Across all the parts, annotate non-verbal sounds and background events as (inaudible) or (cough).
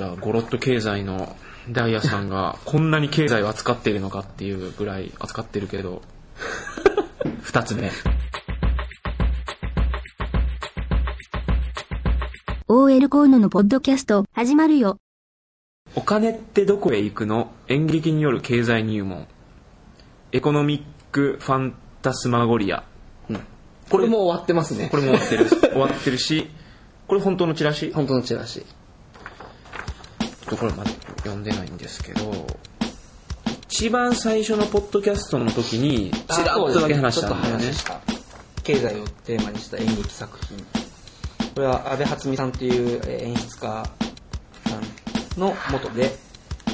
じゃあゴロッと経済のダイヤさんがこんなに経済を扱っているのかっていうぐらい扱ってるけど (laughs) 二つ目。OL コーノのポッドキャスト始まるよ。お金ってどこへ行くの？演劇による経済入門。エコノミックファンタスマゴリア。これも終わってますね。これも終わってる終わってるしこれ本当のチラシ？本当のチラシ。っとこれまだ読んでないんですけど一番最初のポッドキャストの時にちらっとだけ話したんだよね。経済をテーマにした演劇作品。これは阿部初美さんというえー演出家さんのもとで、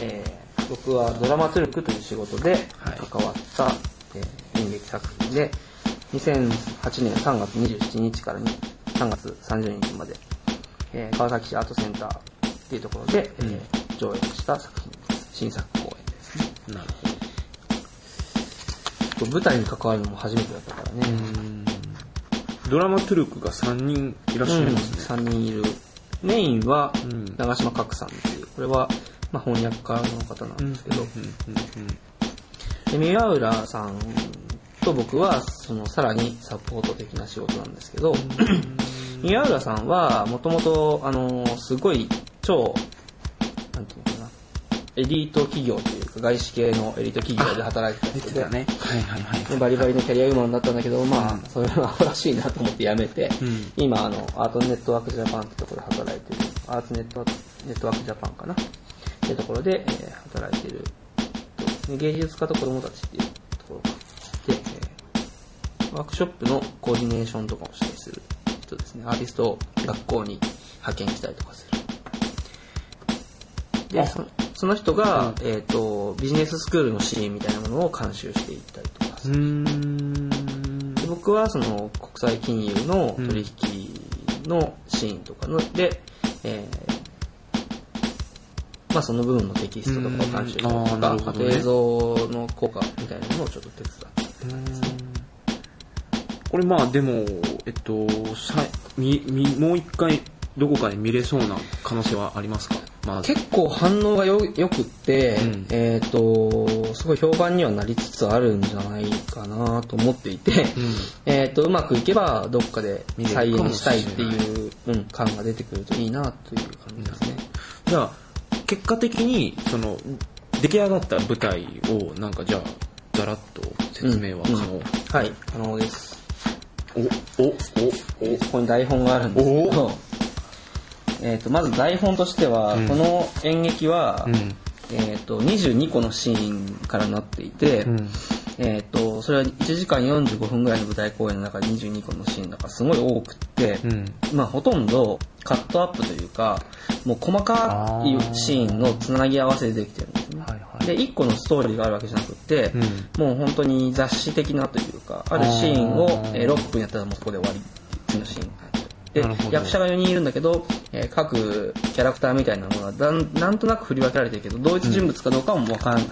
えー僕はドラマトゥルクという仕事ではい。関わった、えー演劇作品で2008年3月27日からに3月30日まで、えー川崎市アートセンターっていうところで、えー上演した作品です。新作公演ですね。なる舞台に関わるのも初めてだったからね、ほどドラマトゥルクが3人いらっしゃいますね、3人いる。メインはん。長島角さんっていう。これは、まあ、翻訳家の方なんですけど、で宮浦さんと僕はそのさらにサポート的な仕事なんですけど、宮浦さんはもともとあのすごい超なんていうのかな。エリート企業というか外資系のエリート企業で働いてた人ではいはいはいでバリバリのキャリアウーマンだったんだけど、まあ、それはアホらしいなと思って辞めて、ん。今、あの、アートネットワークジャパンってところで働いてる、アーツネットネットワークジャパンかな。ってところで、えー働いてる芸術家と子供たちっていうところがで、えーワークショップのコーディネーションとかをしたりする人ですね。アーティストを学校に派遣したりとかする。で、そのその人が、えっ、と、ビジネススクールのシーンみたいなものを監修していったりとかで僕はその国際金融の取引のシーンとかので、えーまあその部分のテキストとかを監修したりとか、ね。と映像の効果みたいなものをちょっと手伝ってこれまあでもえっとさみみもう一回どこかで見れそうな可能性はありますか？まあ。結構反応がよよくって、うん。えっ、とすごい評判にはなりつつあるんじゃないかなと思っていて、えっとうまくいけばどっかで再現したいっていう、うん、感が出てくるといいなとい。う感じですね。じゃあ結果的にその出来上がった舞台をなんかじゃあざらっと説明は可能、うん。はい、可能です。おおおでそこに台本があるんですけど、えっとまず台本としては、うん。この演劇は、うん。えっと22個のシーンからなっていて、うん。えっとそれは1時間45分ぐらいの舞台公演の中で22個のシーンだからすごい多くって、うん。まあほとんどカットアップというかもう細かいシーンのつなぎ合わせでできてるんですね。で1個のストーリーがあるわけじゃなくって、うん。もう本当に雑誌的なというかあるシーンを、えー6分やったらもうそこで終わり次のシーンで役者が4人いるんだけど、えー各キャラクターみたいなものがだんなんとなく振り分けられてるけど同一人物かどうかも分からない。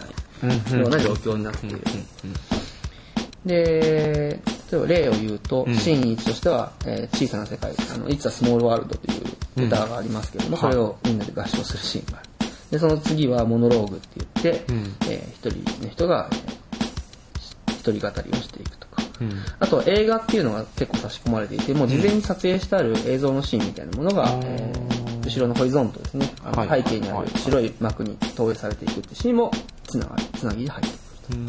うん。ような状況になっている、うん。で例えば例を言うと、ん。シーン1としては、えー小さな世界「あの It's a Small World」という歌がありますけども、それをみんなで合唱するシーンがある。でその次はモノローグって言って、うん。えー一人の人が、えー一人語りをしていくと。か、うん。あとは映画っていうのが結構差し込まれていてもう事前に撮影してある映像のシーンみたいなものが、えー後ろのホリゾントですね。あのはい。背景にある白い幕に投影されていくっていうシーンもつながりつなぎで入ってくる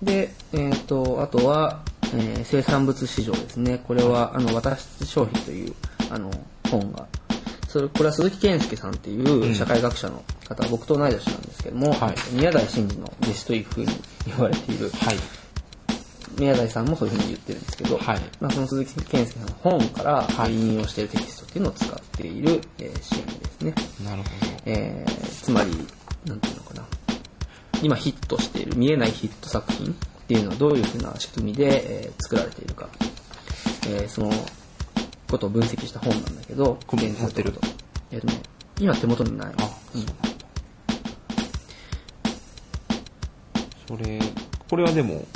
とで、えっ、と、あとは、えー生産物市場ですね。これは、あの、私消費という、あの、本が、それ、これは鈴木健介さんっていう社会学者の方、僕と同い年なんですけども、はい。宮台真司の弟子というふうに言われている、はい宮台さんもそういうふうに言ってるんですけど、はいまあ、その鈴木健介さんの本からはい引用しているテキストっていうのを使っている、えーシーンですね。なるほえーつまり、なんていうのかな。今ヒットしている、見えないヒット作品っていうのはどういうふうな仕組みで、えー作られているか。えーそのことを分析した本なんだけど、これ現在持ってるとえっ、とね、今手元にない。あそうそれこれはでも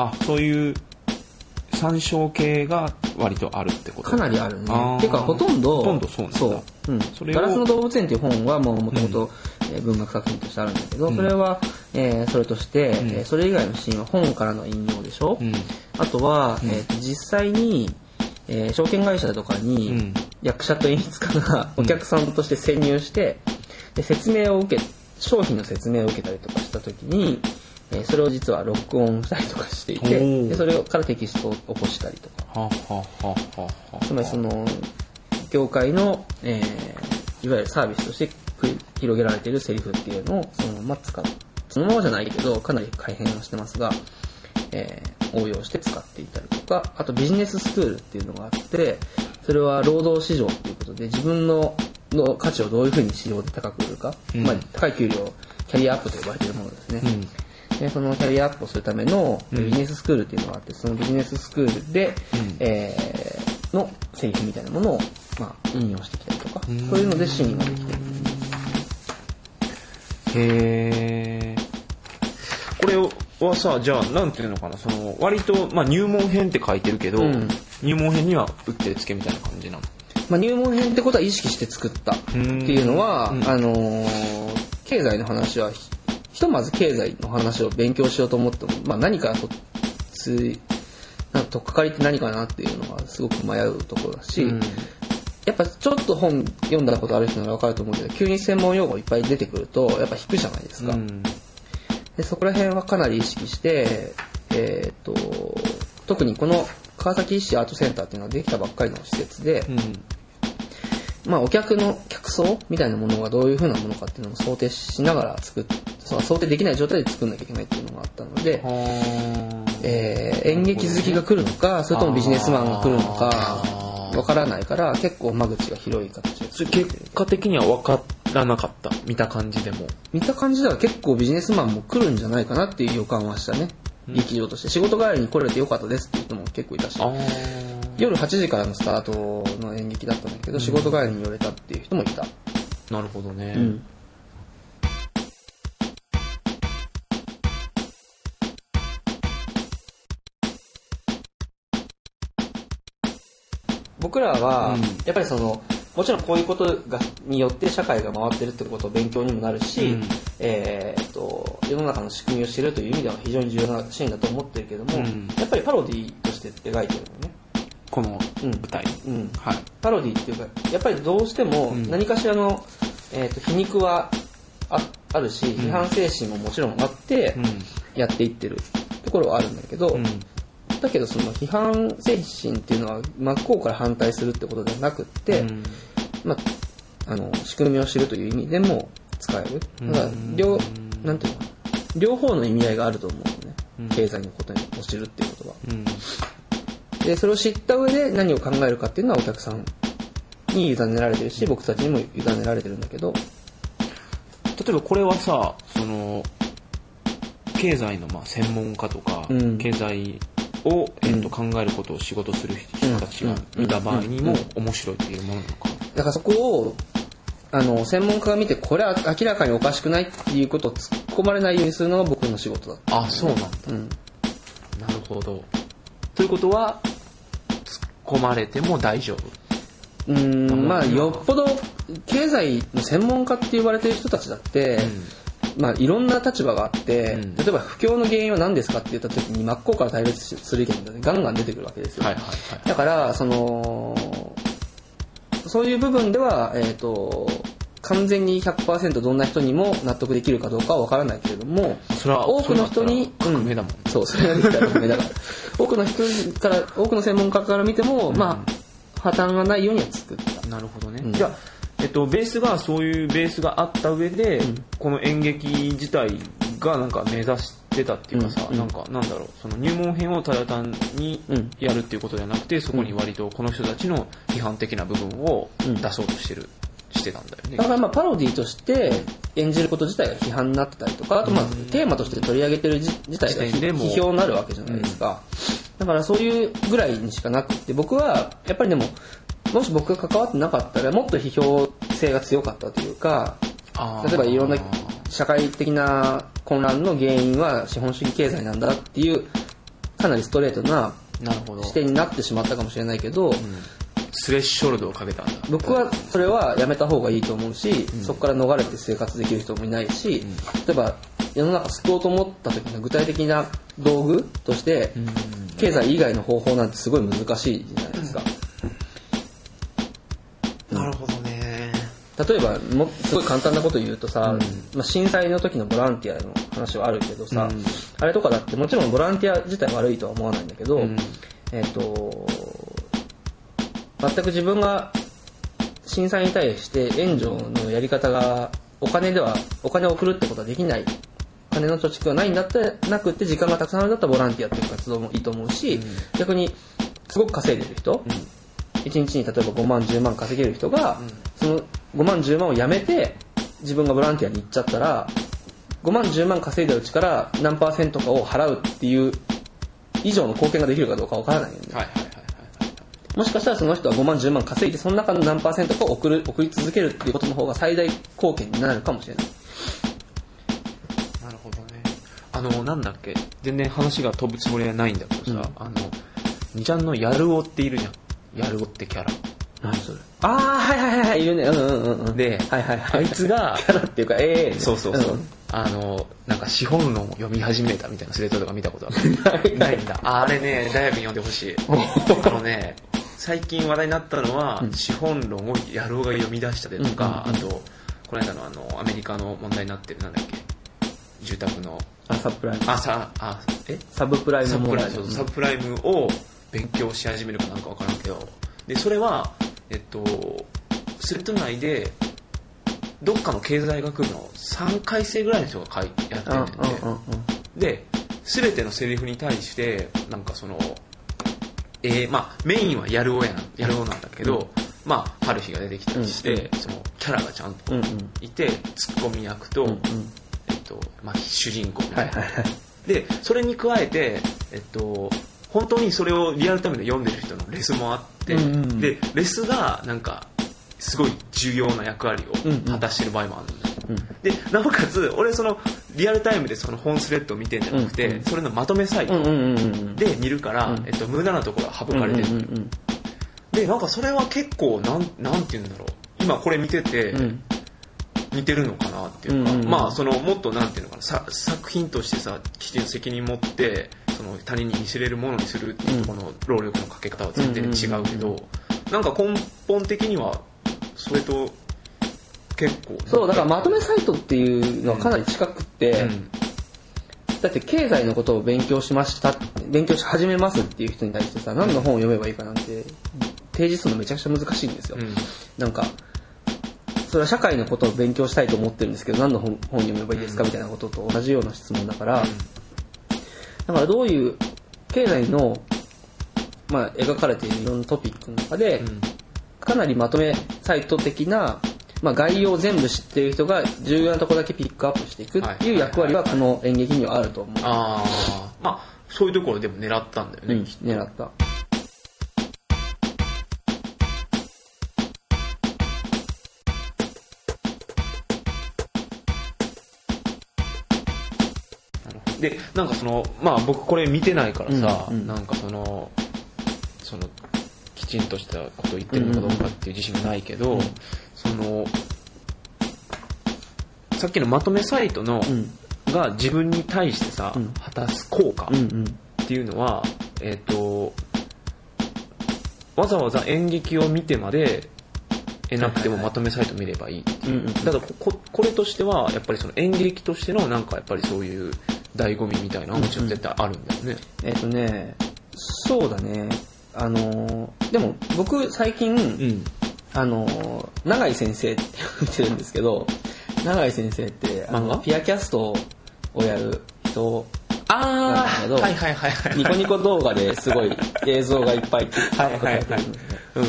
あ。そういう参照系が割とあるってこと。かなりあるね。ていうかほとんどほとんどそうなんだ。そう、うん、そガラスの動物園っていう本はもうもともとえー文学作品としてあるんだけど、それは、えーそれとして、えーそれ以外のシーンは本からの引用でしょ、うん。あとは、えーと実際に、えー証券会社とかに、うん。役者と演出家がお客さんとして潜入して、で説明を受け商品の説明を受けたりとかした時に、えーそれを実は録音したりとかしていてでそれからテキストを起こしたりとか。はあはあはあはつまりその業界の、えーいわゆるサービスとして広げられているセリフっていうのをそのまま使うそのままじゃないけどかなり改変をしてますが、えー応用して使っていたりとかあとビジネススクールっていうのがあってそれは労働市場っていうことで自分のの価値をどういうふうに市場で高く売るか、うん。まあ、高い給料キャリアアップと呼ばれているものですね、うんでそのキャリアアップをするためのビジネススクールっていうのがあって、そのビジネススクールで、うん。えーの製品みたいなものを、まあ、引用してきたりとか、ん。そういうのでシーンができてる。へえこれはさじゃあなんていうのかなその割と、まあ、入門編って書いてるけど、うん。入門編には打ってつけみたいな感じなの？まあ、入門編ってことは意識して作ったっていうのは、うん。あのー経済の話はひひとまず経済の話を勉強しようと思っても、まあ、何からとついなんか取っかかりって何かなっていうのがすごく迷うところだし、うん。やっぱちょっと本読んだことある人なら分かると思うけど急に専門用語いっぱい出てくるとやっぱ引くじゃないですか、うん。でそこら辺はかなり意識して、えー、と特にこの川崎市アートセンターっていうのはできたばっかりの施設で、まあ、お客の客層みたいなものがどういうふうなものかっていうのを想定しながら作っその想定できない状態で作んなきゃいけないっていうのがあったので、えー演劇好きが来るのかそれともビジネスマンが来るのかわからないから結構間口が広い形で結果的には分からなかった見た感じでも。見た感じでは結構ビジネスマンも来るんじゃないかなっていう予感はしたね、劇場として。仕事帰りに来れてよかったですって人も結構いたし。あ夜8時からのスタートの演劇だったんだけど、仕事帰りに寄れたっていう人もいた、あなるほどね、うん。僕らは、うん。やっぱりそのもちろんこういうことがによって社会が回ってるってことを勉強にもなるし、うん。えーっと世の中の仕組みを知るという意味では非常に重要なシーンだと思ってるけども、うん。やっぱりパロディとして描いてるのね。このうん。舞台、うん。はい。パロディっていうかやっぱりどうしてもうん。何かしらの、えー、と皮肉はああるし批判精神ももちろんあってうん。やっていってるところはあるんだけど、うん。だけどその批判精神っていうのは真っ向から反対するってことではなくって、うん。まあ、あの仕組みを知るという意味でも使える。だから両なんていうの両方の意味合いがあると思うのね、うん。経済のことを知るっていうことは。うんでそれを知った上で何を考えるかっていうのはお客さんに委ねられてるし僕たちにも委ねられてるんだけど。例えばこれはさその経済のまあ専門家とか、うん。経済を、えっと考えることを仕事する人たちが見た場合にも面白いっていうものなのかな？だからそこをあの専門家が見てこれは明らかにおかしくないっていうことを突っ込まれないようにするのが僕の仕事だった、あそうなんだ。うん、なるほど。ということは込まれても大丈夫。うーんまあよっぽど経済の専門家って言われてる人たちだって、まあ、いろんな立場があって、うん。例えば不況の原因は何ですかって言った時に真っ向から対立する意見がガンガン出てくるわけですよ、はいはいはい。だからそのそういう部分では、えー、と完全に100%どんな人にも納得できるかどうかは分からないけれどもそれは多くの人に革命だもん。ねそうそれができたら革命だから。多くの人から多くの専門家から見ても、まあ破綻がないようには作った。なるほどね、うん。じゃあ、えっと、ベースがそういうベースがあった上で、この演劇自体がなんか目指してたっていうかさ、うん。うんなんかなんだろうその入門編をただ単にうん。やるっていうことではなくてそこに割とこの人たちの批判的な部分をうん。出そうとしてる、してたんだよね。だからまあパロディとして演じること自体が批判になってたりとかあとまあテーマとして取り上げてる自自体が批評になるわけじゃないですか、だからそういうぐらいにしかなくって僕はやっぱりでももし僕が関わってなかったらもっと批評性が強かったというか例えばいろんな社会的な混乱の原因は資本主義経済なんだっていうかなりストレートな視点になってしまったかもしれないけど、スレッショルドをかけたんだ。僕はそれはやめた方がいいと思うし、そこから逃れて生活できる人もいないし、例えば世の中救おうと思った時の具体的な道具として、経済以外の方法なんてすごい難しいじゃないですか。なるほどね。例えばもすごい簡単なこと言うとさ、まあ、震災の時のボランティアの話はあるけどさ、うん。あれとかだってもちろんボランティア自体悪いとは思わないんだけど、うん。えっ、と全く自分が震災に対して援助のやり方がお金ではお金を送るってことはできない。金の貯蓄がないんだってなくって時間がたくさんあるんだったらボランティアっていう活動もいいと思うし、逆にすごく稼いでる人、1日に例えば5万10万稼げる人が、その5万10万をやめて自分がボランティアに行っちゃったら5万10万稼いだうちから何パーセントかを払うっていう以上の貢献ができるかどうかわからないよね、はいはいもしかしたらその人は5万10万稼いでその中の何パーセントかを送る送り続けるっていうことの方が最大貢献になるかもしれない。なるほどね。あのなんだっけ？全然話が飛ぶつもりはないんだけどさ、あの2ちゃんのやるおっているじゃん。やるおってキャラ。何それ？ああはいはいはいはいいるね。うんうんうんうん。ではいはいはい。あいつがキャラっていうかええそうそうそう、んあのなんか資本論を読み始めたみたいなスレッドとか見たことある。(laughs) ない。んだ。あれね大学に読んでほしい。(laughs) あのね最近話題になったのは、資本論をやろうが読み出したでとか、うんうんあとこの間のあのアメリカの問題になってるなんだっけ住宅の。あサブプライム。あさあえ？サブプライムサブプライムそうサブプライムを勉強し始めるかなんか分からんけど。でそれはえっとスレッド内でどっかの経済学部の3回生ぐらいの人が書いやってうんんね。んんうんうん。で全てのセリフに対してなんかそのえーまあメインはやるおやるおなんだけど、まあ春日が出てきたりして、うんそのキャラがちゃんといて、ツッコミ役と、えっとまあ、主人公みたいいはいはい。でそれに加えて、えっと、本当にそれをリアルタイムで読んでる人のレスもあって、でレスがなんかすごい重要な役割を果たしてる場合もあるんだよ、うん。でなおかつ俺そのリアルタイムでその本スレッドを見てんじゃなくて、うん。うんそれのまとめサイトうんうんうんうんで見るから、うん。えっと、無駄なところが省かれてる、うんうんうんでなんかそれは結構なんなんて言うんだろう。今これ見てて、うん。似てるのかなっていうか、うんうんうん。まあそのもっとなんていうのかなさ作品としてさきちんと責任持ってその他人に見せれるものにするっていうところの労力のかけ方は全然違うけど、なんか根本的にはそれと結構そうだからまとめサイトっていうのはかなり近くうん。だって経済のことを勉強しました勉強し始めますっていう人に対してさ何の本を読めばいいかなんて提示するのめちゃくちゃ難しいんですよ、うん。なんかそれは社会のことを勉強したいと思ってるんですけど何の本本読めばいいですかみたいなことと同じような質問だから、だからどういう経済の、まあ、描かれているいろんなトピックの中で、うん。かなりまとめサイト的な、まあ、概要を全部知っている人が重要なところだけピックアップしていくっていう役割はこの演劇にはあると思う。ああまあそういうところでも狙ったんだよね、うん、狙った。でなんかそのまあ僕これ見てないからさ、うんうん。なんかそのそのきちんとしたこと言ってるのかどうかっていう自信がないけど、そのさっきのまとめサイトの、うん。が自分に対してさ、うん果たす効果うんうん。っていうのは、えっ、とわざわざ演劇を見てまで得なくてもまとめサイト見ればいいっていう、うんうんだこここれとしてはやっぱりその演劇としてのなんかやっぱりそういう醍醐味みたいなのはもちろん絶対あるんだよね、えっ、とね、そうだね。あのーでも僕最近、うん。あのー永井先生って言ってるんですけど、永井先生って、あの、ピアキャストをやる人、あなんだけどはいはいはいはいニコニコ動画ですごい映像がいっぱいはいはいはいうん。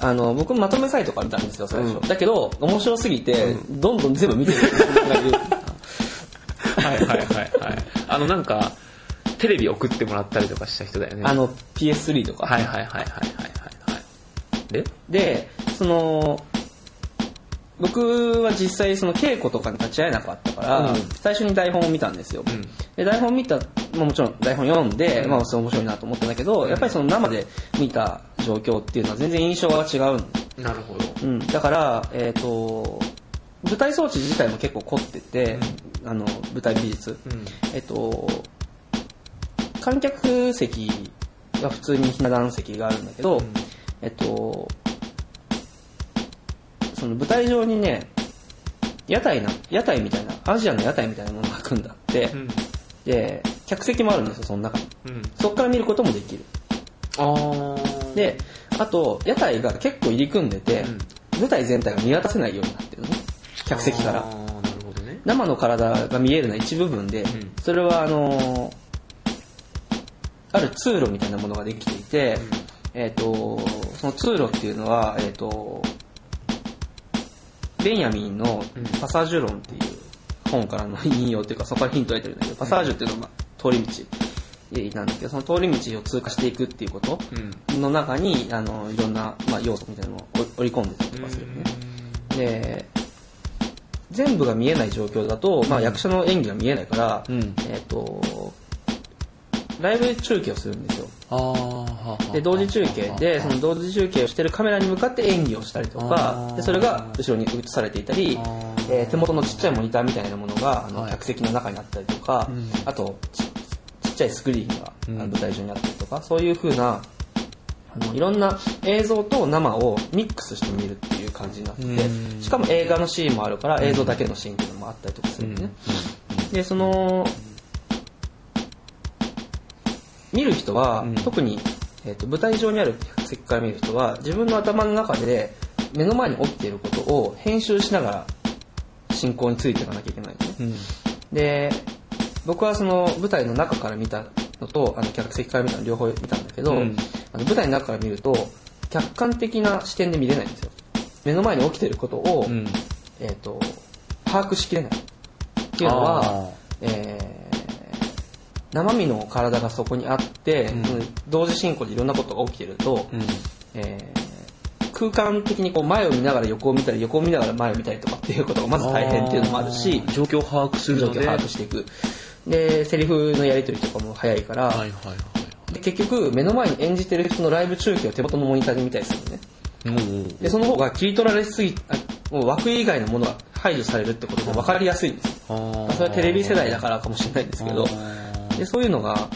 あの、僕まとめサイトから見たんですよ、最初。うんだけど、面白すぎて、どんどん全部見てる人がいる。(laughs) はいはいはいはい。あのなんかテレビ送ってもらったりとかした人だよねあの、PS3 とか。はいはいはいはいはいはいはいで？で、その、僕は実際その稽古とかに立ち会えなかったから、うん最初に台本を見たんですよ。うんで、台本見たまあ、もちろん台本読んで、まあ、それ面白いなと思ったんだけど、やっぱりその生で見た状況っていうのは全然印象が違うんなるほど。うん、だから、えっ、と、舞台装置自体も結構凝ってて、あの、舞台美術。うん。えっ、と、観客席は普通にひな壇席があるんだけど、んえっと、その舞台上にね、屋台な、屋台みたいな、アジアの屋台みたいなものが組んであって、うん。で、客席もあるんですよ、その中に。うん。そこから見ることもできる。あー。で、あと、屋台が結構入り組んでて、舞台全体が見渡せないようになってるのね。客席からあ。ーなるほどね。生の体が見えるのは一部分で、んそれはあのーある通路みたいなものができていて、えっ、と、その通路っていうのは、えっ、と、ベンヤミンのパサージュ論っていう本からの引用っていうか、そこからヒントを得てるんだけど、パサージュっていうのは、まあ、通り道。なんだけど、その通り道を通過していくっていうことうん。の中に、あの、いろんな、まあ、要素みたいなのを織り込んでたりとかするよね。で、全部が見えない状況だと、まあ、役者の演技が見えないから、うん。えっ、と、ライブ中継をするんですよ。で、同時中継で、その同時中継をしてるカメラに向かって演技をしたりとあかー、でそれが後ろに映されていたりえー手元のちっちゃいモニターみたいなものが、あのはい。客席の中にあったりとか、うん。あとち、ちっちゃいスクリーンが舞台上にあったりとか、そういう風な、あのいろんな映像と生をミックスして見るっていう感じになってて、うん。しかも映画のシーンもあるから映像だけのシーンっていうのもあったりとかするんでね。で、その、見る人は、うん特に、えー、と舞台上にある客席から見る人は自分の頭の中で目の前に起きていることを編集しながら進行についていかなきゃいけないのね。うん。で、僕はその舞台の中から見たのとあの客席から見たの両方見たんだけど、うんあの舞台の中から見ると客観的な視点で見れないんですよ。目の前に起きていることを、うん。えっ、と、把握しきれない。っていうのあは、えー生身の体がそこにあって、うん同時進行でいろんなことが起きてると、うん。えー空間的にこう前を見ながら横を見たり、横を見ながら前を見たりとかっていうことがまず大変っていうのもあるし、状況を把握するので。状況を把握していく。で、セリフのやり取りとかも早いから、はいはいはい。で結局目の前に演じてる人のライブ中継を手元のモニターで見たりするのね。で、その方が切り取られすぎ、あもう枠以外のものが排除されるってことで分かりやすいんですそれはテレビ世代だからかもしれないんですけど、あでそういうのが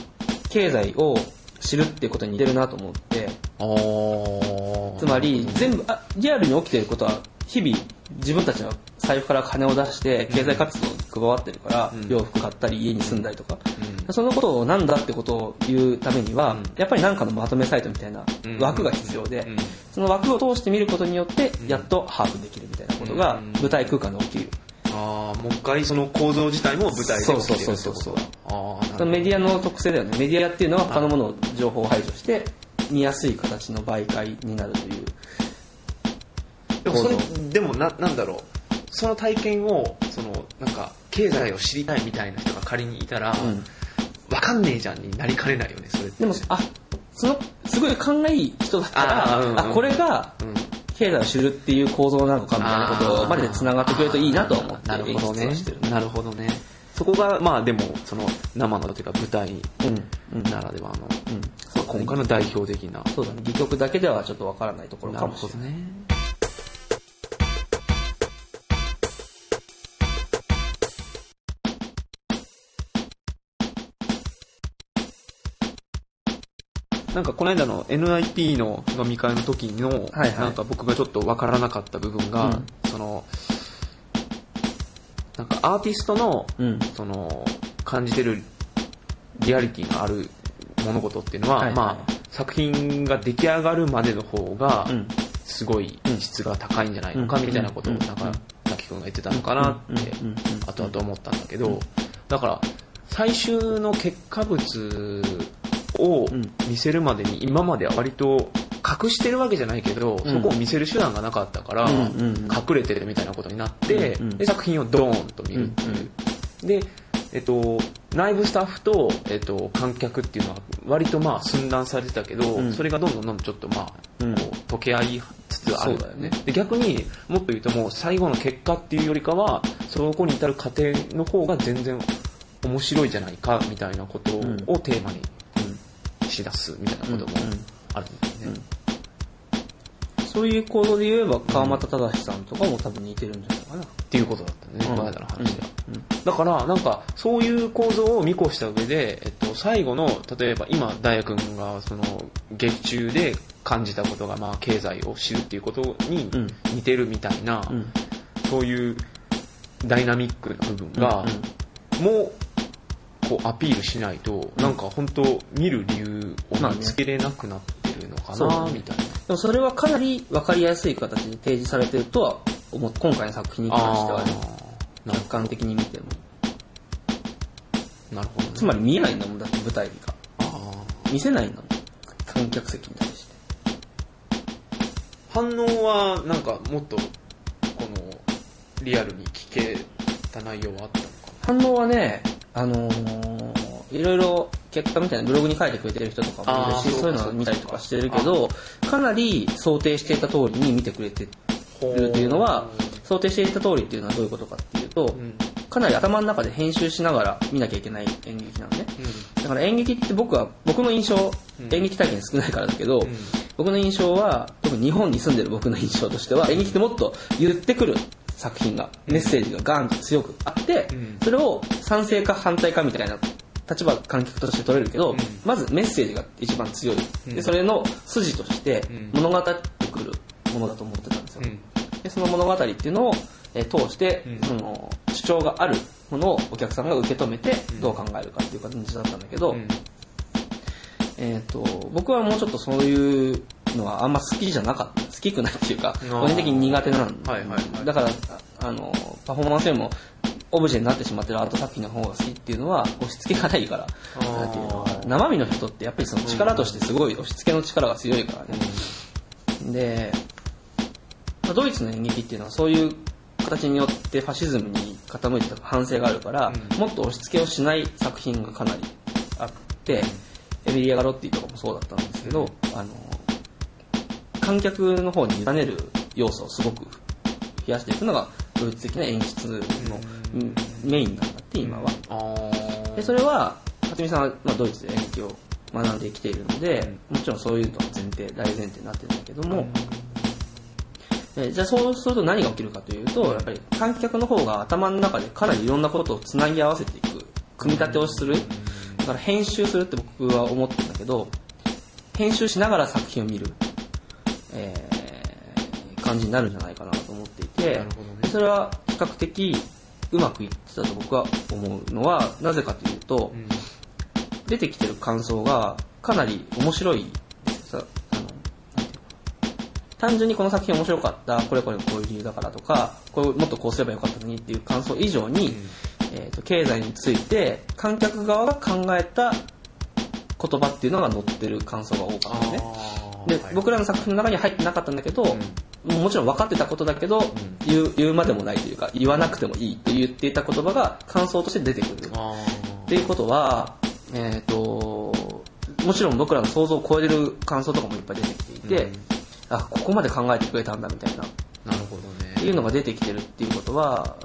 経済を知るっていうことに似てるなと思って、ー。つまり全部あ、リアルに起きていることは日々自分たちの財布から金を出して経済活動に加わってるから、うん。洋服買ったり家に住んだりとか、うん。そのことをなんだってことを言うためには、やっぱり何かのまとめサイトみたいなうん。枠が必要で、うん。その枠を通して見ることによってやっと把握できるみたいなことがうん。舞台空間で起きる。ああもう一回その構造自体も舞台でそうそうそうそうああなるほど。メディアの特性だよね。メディアっていうのは他のものを情報を排除して見やすい形の媒介になるという。でもそれ構でもななんだろう。その体験をそのなんか経済を知りたいみたいな人が仮にいたら、うんわかんねえじゃんになりかねないよねそれってでも、あ、その、すごい勘がいい人だったら、あーうんうんあこれがうん経済を知るっていう構造なのかみたいなことまで繋がってくれるといいなと思ってなるほどね。なるほどねそこがまあでもその生のというか舞台うん。うん。ならではの、うん。まあ今回の代表的なそうだね。戯曲だけではちょっとわからないところなかもしれない。るほどねなんかこの間の NIP の飲み会の時の、はいはい。なんか僕がちょっとわからなかった部分が、うん。そのなんかアーティストのうん。その感じてるリアリティのある物事っていうのは、はいはい。まあ、作品が出来上がるまでの方がうん。すごい質が高いんじゃないのかうん。みたいなことをうん。なんか滝君が言ってたのかなって後々思ったんだけどだから最終の結果物をうん。見せるまでに今までは割と隠してるわけじゃないけど、うん。そこを見せる手段がなかったから、隠れてるみたいなことになって、で作品をドーンと見るっていう、で、えっと、内部スタッフと、えっと、観客っていうのは割とまあ寸断されてたけど、うん。それがどんどんどんどんちょっとまあ、うん。こう溶け合いつつあるだよね。で逆にもっと言うともう最後の結果っていうよりかはそこに至る過程の方が全然面白いじゃないかみたいなことをテーマにしだすみたいなこともあるんだよね。そういう構造で言えば川俣忠さんとかも多分似てるんじゃないかな。っていうことだったね、うんこの間の話では。だから、なんか、そういう構造を見越した上で、えっと、最後の、例えば今、大也君が、その、劇中で感じたことが、まあ、経済を知るっていうことにうん似てるみたいな、うん。そういうダイナミックな部分が、もう、こう、アピールしないと、なんか本当見る理由を見つけれなくなってるのかな、ね。みたいな。でもそれはかなり分かりやすい形で提示されてるとは思う。今回の作品に関してはね。客観的に見ても。なるほどね。つまり見えないんだもんだって舞台が。見せないんだもん。観客席に対して。反応はなんかもっとこのリアルに聞けた内容はあったのか反応はねあのーいろいろ結果みたいなブログに書いてくれてる人とかもいるしそういうのを見たりとかしてるけどかなり想定していた通りに見てくれてるっていうのは想定していた通りっていうのはどういうことかっていうとなうん。かなり頭の中で編集しながら見なきゃいけない演劇なのね。だから演劇って僕は僕の印象うん。演劇体験少ないからだけど、ん。僕の印象は特に日本に住んでる僕の印象としては演劇ってもっと言ってくる作品がメッセージがガーンと強くあって、うん。それを賛成か反対かみたいな立場観客として取れるけど、うん。まずメッセージが一番強い、うん。でそれの筋としてうん。物語ってくるものだと思ってたんですよ、うん。でその物語っていうのを、えー通して、うん。その主張があるものをお客さんが受け止めてどう考えるかっていう感じだったんだけど、うん。えー、と僕はもうちょっとそういうのはあんま好きじゃなかった。好きくないっていうかー。個人的に苦手なんで、はいはいはい。だからああのパフォーマンスよりもオブジェになってしまってるアート作品の方が好きっていうのは押し付けがないから。なんていうの生身の人ってやっぱりその力としてすごい押し付けの力が強いからね、で、まあドイツの演劇っていうのはそういう形によってファシズムに傾いてた反省があるから、うん。もっと押し付けをしない作品がかなりあって、エミリア・ガロッティとかもそうだったんですけど、あの観客の方に委ねる要素をすごく増やしていくのがドイツ的な演出のうん。メインなんだって今は。でそれは辰巳さんは、まあ、ドイツで演劇を学んできているので、もちろんそういうのが前提大前提になってるんだけども、えじゃあそうすると何が起きるかというとやっぱり観客の方が頭の中でかなりいろんなことをつなぎ合わせていく組み立てをする。だから編集するって僕は思ってるんだけど編集しながら作品を見る、えー感じになるんじゃないかなと思っていて、ね。でそれは比較的うまくいってたと僕は思うのはなぜかというと、うん。出てきてる感想がかなり面白いさあの単純にこの作品面白かったこれこれこういう理由だからとかこれもっとこうすればよかったのにっていう感想以上に、えー、と経済について観客側が考えた言葉っていうのが載ってる感想が多かったんですねで、僕らの作品の中には入ってなかったんだけど、もちろん分かってたことだけど、言う言うまでもないというか言わなくてもいいと言っていた言葉が感想として出てくる。あっていうことは、えっ、と、もちろん僕らの想像を超えれる感想とかもいっぱい出てきていて、うん。あ、ここまで考えてくれたんだみたいな、っーなるほどね。ていうのが出てきてるっていうことは、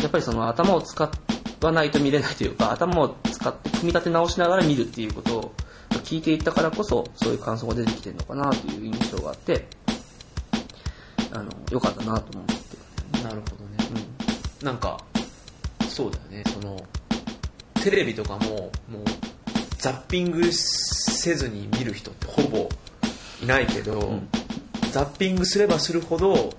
やっぱりその頭を使わないと見れないというか、頭を使って組み立て直しながら見るっていうことを聞いていったからこそ、そういう感想が出てきてるのかなという印象があって、あの、良かったなと思って。なるほどね、なんかそうだよね。そのテレビとかももうザッピングせずに見る人ってほぼいないけど、ん。ザッピングすればするほど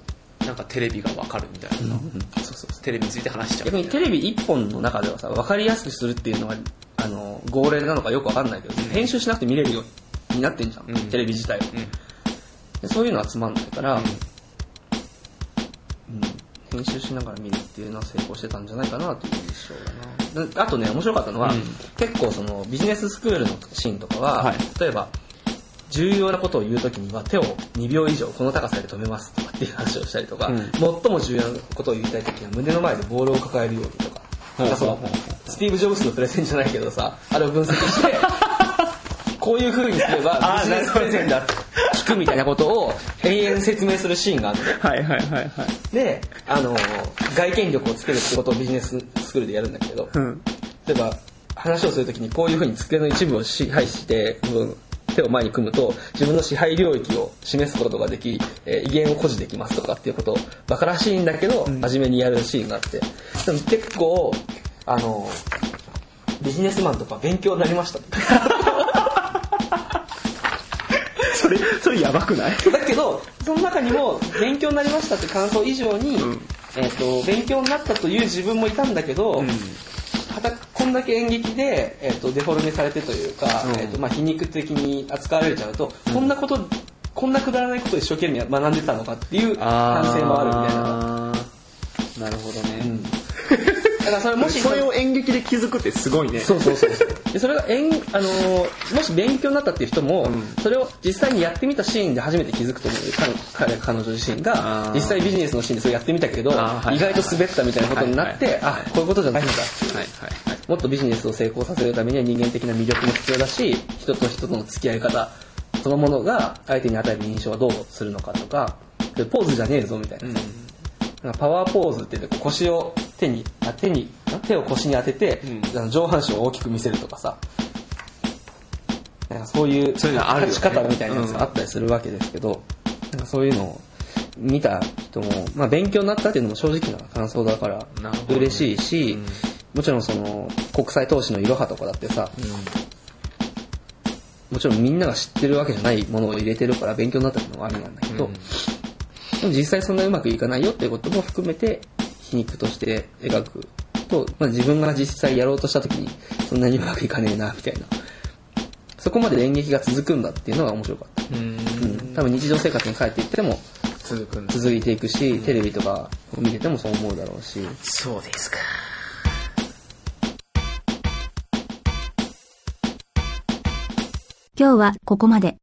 なんかテレビがわかるみたいな、そうそうそう。テレビについて話しちゃう逆にテレビ一本の中ではさ分かりやすくするっていうのがあの号令なのかよく分かんないけど、編集しなくて見れるようになってんじゃん、うん。テレビ自体は、でそういうのはつまんないから、うん。編集しながら見るっていうのは成功してたんじゃないかなという印象だな。であとね面白かったのは、うん。結構そのビジネススクールのシーンとかは、はい。例えば重要なことを言うときには手を2秒以上この高さで止めますとかっていう話をしたりとか、うん。最も重要なことを言いたいときは胸の前でボールを抱えるようにとか、なんかそスティーブ・ジョブズのプレゼンじゃないけどさ、あれを分析して、(laughs) こういう風にすればビジネスプレゼンだって聞くみたいなことを永遠説明するシーンがあるのね。はいはいはいはい。で、あの、外見力をつけるってことをビジネススクールでやるんだけど、うん。例えば話をするときにこういうふうに机の一部を支配してうん手を前に組むと自分の支配領域を示すことができ、えー威厳を誇示できますとかっていうことバカらしいんだけど、真面目にやるシーンがあって。でも結構あのビジネスマンとか勉強になりました。(laughs) それそれやばくない？だけどその中にも勉強になりましたって感想以上に、えー、と勉強になったという自分もいたんだけど、はたこんだけ演劇で、えー、とデフォルメされてというか、うん。えーとまあ、皮肉的に扱われちゃうと、こんなことこんなくだらないことを一生懸命学んでたのかっていう反省もあるみたいな。なるほどね、だからそれもしそれを演劇で気づくってすごいね。そうそうそうでそれが演、あのーもし勉強になったっていう人も、ん。それを実際にやってみたシーンで初めて気づくと思うよ彼彼彼女自身あがー。実際ビジネスのシーンでそれやってみたけど、はい。意外と滑ったみたいなことになって、はいはいはい。あこういうことじゃないんだはいはいはいもっとビジネスを成功させるためには人間的な魅力も必要だし人と人との付き合い方そのものが相手に与える印象はどうするのかとか。でポーズじゃねえぞみたいな。さ、なんかパワーポーズって言って腰を手にあ手に手を腰に当てて、うん。上半身を大きく見せるとかさ。なんかそういうそういうのある立ち方みたいなやつがあったりするわけですけど、なんかそういうのを見た人も、まあ、勉強になったっていうのも正直な感想だから嬉しいし、もちろんその国際投資のいろはとかだってさ、もちろんみんなが知ってるわけじゃないものを入れてるから勉強になったっていうのもありなんだけど、うん。でも実際そんなうまくいかないよっていうことも含めて皮肉として描くと、まあ、自分が実際やろうとした時にそんなにうまくいかねえなみたいな。そこまで演劇が続くんだっていうのが面白かった、うん。うん、多分日常生活に帰っていっても続いていくしテレビとかを見ててもそう思うだろうし。そうですか。今日はここまで。